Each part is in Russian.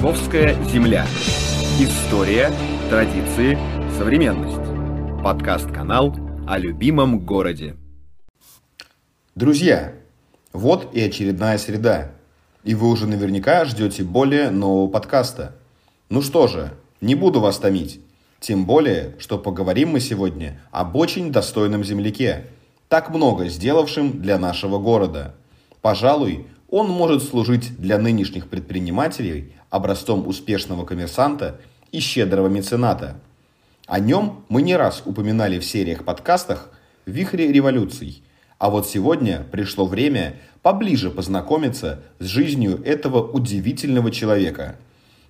Московская земля. История, традиции, современность. Подкаст-канал о любимом городе. Друзья, вот и очередная среда. И вы уже наверняка ждете более нового подкаста. Ну что же, не буду вас томить. Тем более, что поговорим мы сегодня об очень достойном земляке, так много сделавшем для нашего города. Пожалуй, он может служить для нынешних предпринимателей образцом успешного коммерсанта и щедрого мецената. О нем мы не раз упоминали в сериях подкастах «В вихре революций», а вот сегодня пришло время поближе познакомиться с жизнью этого удивительного человека.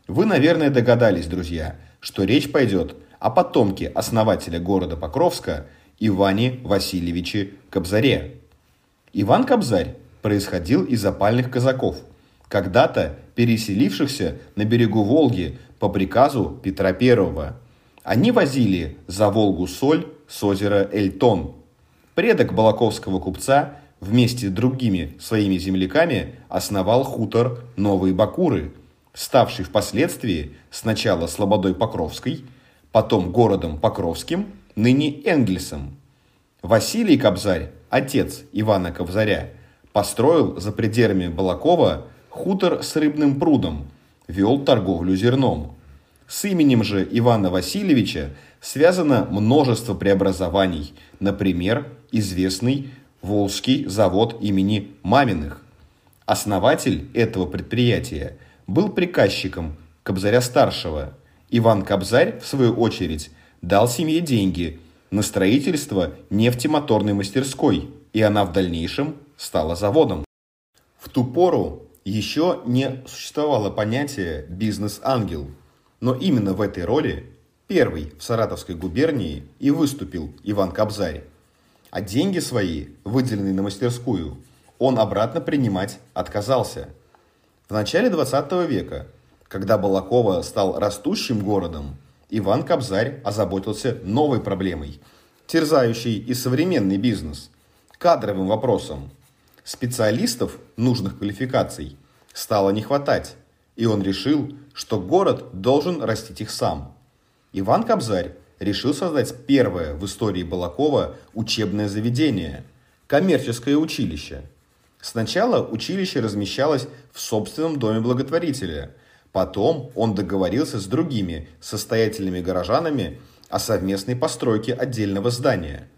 Вы, наверное, догадались, друзья, что речь пойдет о потомке основателя города Покровска Иване Васильевиче Кобзаре. Иван Кобзарь происходил из опальных казаков, когда-то переселившихся на берегу Волги по приказу Петра I. Они возили за Волгу соль с озера Эльтон. Предок балаковского купца вместе с другими своими земляками основал хутор Новые Бакуры, ставший впоследствии сначала Слободой Покровской, потом городом Покровским, ныне Энгельсом. Василий Кобзарь, отец Ивана Кобзаря, Построил за пределами Балакова хутор с рыбным прудом, вел торговлю зерном. С именем же Ивана Васильевича связано множество преобразований, например, известный Волжский завод имени Маминых. Основатель этого предприятия был приказчиком Кобзаря-старшего. Иван Кобзарь, в свою очередь, дал семье деньги на строительство нефтемоторной мастерской, и она в дальнейшем стала заводом. В ту пору еще не существовало понятия «бизнес-ангел», но именно в этой роли первый в Саратовской губернии и выступил Иван Кобзарь. А деньги свои, выделенные на мастерскую, он обратно принимать отказался. В начале 20 века, когда Балакова стал растущим городом, Иван Кобзарь озаботился новой проблемой, терзающей и современный бизнес – кадровым вопросом – Специалистов нужных квалификаций стало не хватать, и он решил, что город должен растить их сам. Иван Кобзарь решил создать первое в истории Балакова учебное заведение – коммерческое училище. Сначала училище размещалось в собственном доме благотворителя. Потом он договорился с другими состоятельными горожанами о совместной постройке отдельного здания.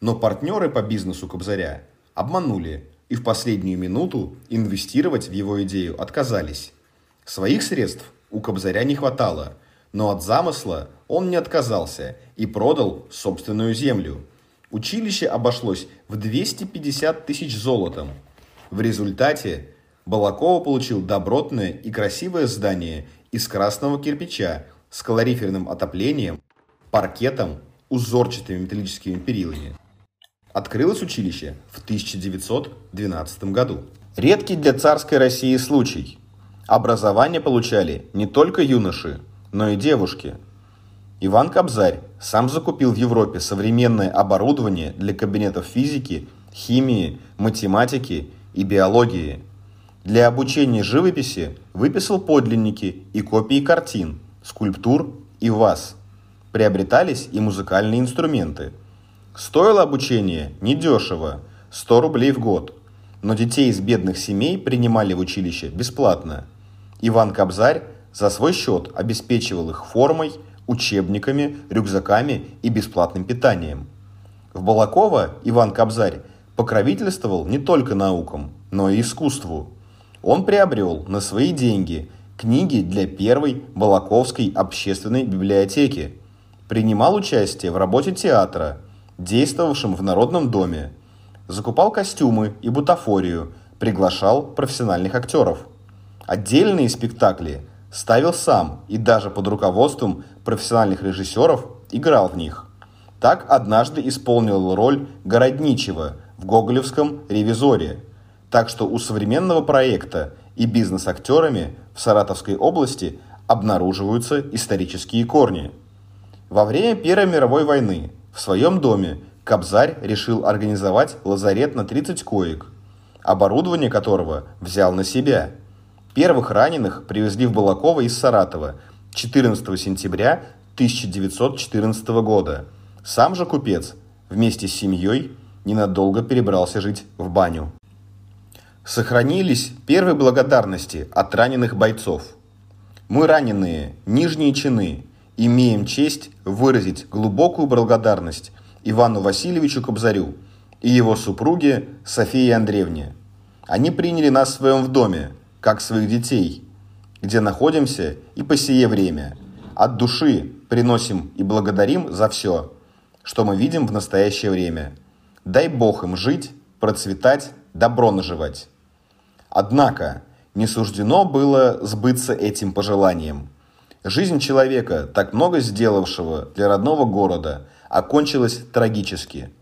Но партнеры по бизнесу Кобзаря обманули и в последнюю минуту инвестировать в его идею отказались. Своих средств у Кобзаря не хватало, но от замысла он не отказался и продал собственную землю. Училище обошлось в 250 тысяч золотом. В результате Балакова получил добротное и красивое здание из красного кирпича с калориферным отоплением, паркетом, узорчатыми металлическими перилами. Открылось училище в 1912 году. Редкий для царской России случай. Образование получали не только юноши, но и девушки. Иван Кобзарь сам закупил в Европе современное оборудование для кабинетов физики, химии, математики и биологии. Для обучения живописи выписал подлинники и копии картин, скульптур и ваз. Приобретались и музыкальные инструменты – Стоило обучение недешево, 100 рублей в год. Но детей из бедных семей принимали в училище бесплатно. Иван Кобзарь за свой счет обеспечивал их формой, учебниками, рюкзаками и бесплатным питанием. В Балаково Иван Кобзарь покровительствовал не только наукам, но и искусству. Он приобрел на свои деньги книги для первой Балаковской общественной библиотеки, принимал участие в работе театра – действовавшим в Народном доме, закупал костюмы и бутафорию, приглашал профессиональных актеров. Отдельные спектакли ставил сам и даже под руководством профессиональных режиссеров играл в них. Так однажды исполнил роль Городничего в гоголевском «Ревизоре». Так что у современного проекта и бизнес-актерами в Саратовской области обнаруживаются исторические корни. Во время Первой мировой войны в своем доме Кобзарь решил организовать лазарет на 30 коек, оборудование которого взял на себя. Первых раненых привезли в Балаково из Саратова 14 сентября 1914 года. Сам же купец вместе с семьей ненадолго перебрался жить в баню. Сохранились первые благодарности от раненых бойцов. Мы раненые, нижние чины, имеем честь выразить глубокую благодарность Ивану Васильевичу Кобзарю и его супруге Софии Андреевне. Они приняли нас в своем доме, как своих детей, где находимся и по сие время. От души приносим и благодарим за все, что мы видим в настоящее время. Дай Бог им жить, процветать, добро наживать. Однако не суждено было сбыться этим пожеланием. Жизнь человека, так много сделавшего для родного города, окончилась трагически.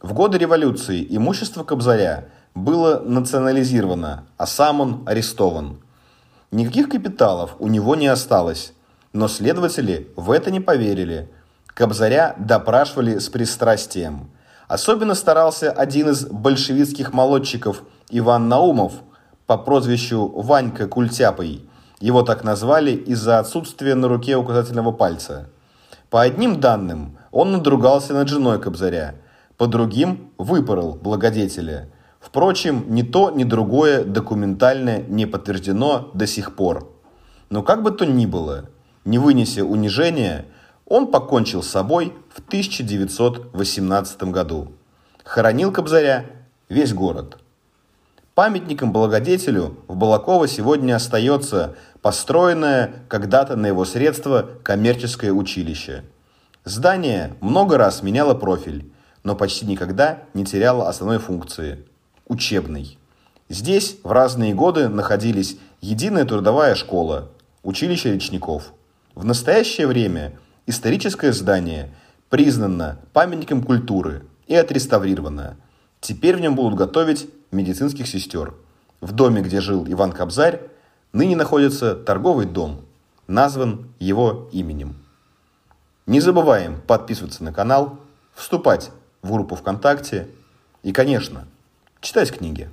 В годы революции имущество Кобзаря было национализировано, а сам он арестован. Никаких капиталов у него не осталось, но следователи в это не поверили. Кобзаря допрашивали с пристрастием. Особенно старался один из большевистских молодчиков Иван Наумов по прозвищу Ванька Культяпой – его так назвали из-за отсутствия на руке указательного пальца. По одним данным, он надругался над женой Кобзаря, по другим выпорол благодетеля. Впрочем, ни то, ни другое документально не подтверждено до сих пор. Но как бы то ни было, не вынеся унижения, он покончил с собой в 1918 году. Хоронил Кобзаря весь город. Памятником благодетелю в Балаково сегодня остается построенное когда-то на его средства коммерческое училище. Здание много раз меняло профиль, но почти никогда не теряло основной функции – учебной. Здесь в разные годы находились единая трудовая школа, училище речников. В настоящее время историческое здание признано памятником культуры и отреставрировано. Теперь в нем будут готовить медицинских сестер. В доме, где жил Иван Кобзарь, ныне находится торговый дом, назван его именем. Не забываем подписываться на канал, вступать в группу ВКонтакте и, конечно, читать книги.